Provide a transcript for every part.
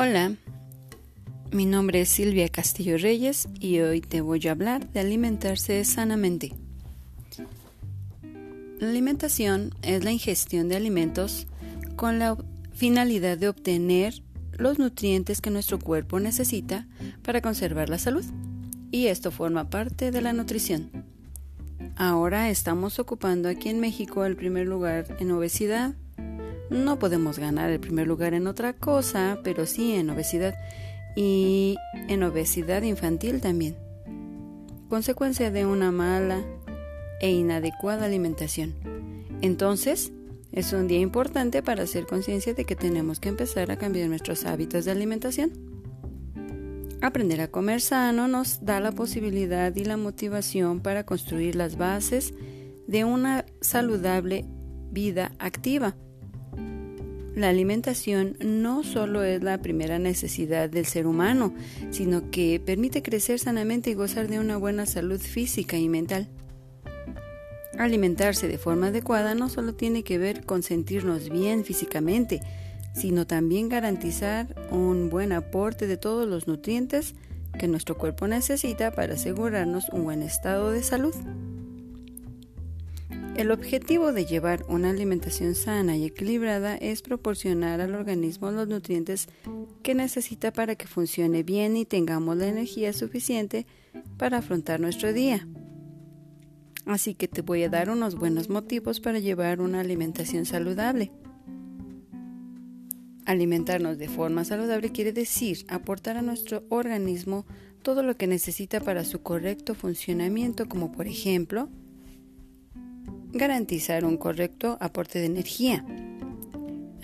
Hola, mi nombre es Silvia Castillo Reyes y hoy te voy a hablar de alimentarse sanamente. La alimentación es la ingestión de alimentos con la finalidad de obtener los nutrientes que nuestro cuerpo necesita para conservar la salud, y esto forma parte de la nutrición. Ahora estamos ocupando aquí en México el primer lugar en obesidad, no podemos ganar el primer lugar en otra cosa, pero sí en obesidad y en obesidad infantil también. Consecuencia de una mala e inadecuada alimentación. Entonces, es un día importante para hacer conciencia de que tenemos que empezar a cambiar nuestros hábitos de alimentación. Aprender a comer sano nos da la posibilidad y la motivación para construir las bases de una saludable vida activa. La alimentación no solo es la primera necesidad del ser humano, sino que permite crecer sanamente y gozar de una buena salud física y mental. Alimentarse de forma adecuada no solo tiene que ver con sentirnos bien físicamente, sino también garantizar un buen aporte de todos los nutrientes que nuestro cuerpo necesita para asegurarnos un buen estado de salud. El objetivo de llevar una alimentación sana y equilibrada es proporcionar al organismo los nutrientes que necesita para que funcione bien y tengamos la energía suficiente para afrontar nuestro día. Así que te voy a dar unos buenos motivos para llevar una alimentación saludable. Alimentarnos de forma saludable quiere decir aportar a nuestro organismo todo lo que necesita para su correcto funcionamiento, como por ejemplo, garantizar un correcto aporte de energía.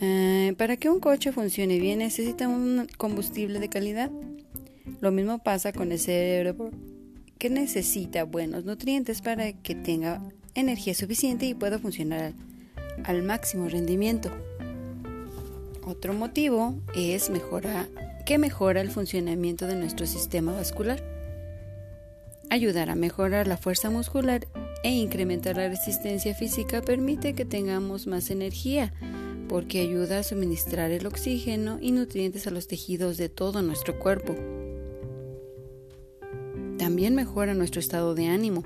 Eh, para que un coche funcione bien necesita un combustible de calidad. Lo mismo pasa con el cerebro que necesita buenos nutrientes para que tenga energía suficiente y pueda funcionar al, máximo rendimiento. Otro motivo es mejorar, que mejora el funcionamiento de nuestro sistema vascular. Ayudar a mejorar la fuerza muscular e incrementar la resistencia física permite que tengamos más energía porque ayuda a suministrar el oxígeno y nutrientes a los tejidos de todo nuestro cuerpo. También mejora nuestro estado de ánimo.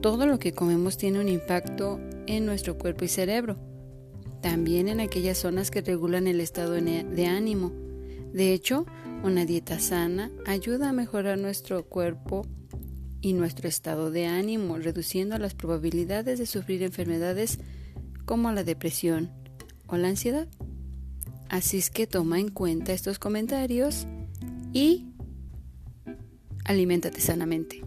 Todo lo que comemos tiene un impacto en nuestro cuerpo y cerebro, también en aquellas zonas que regulan el estado de ánimo. De hecho, una dieta sana ayuda a mejorar nuestro cuerpo y nuestro estado de ánimo, reduciendo las probabilidades de sufrir enfermedades como la depresión o la ansiedad. Así es que toma en cuenta estos comentarios y aliméntate sanamente.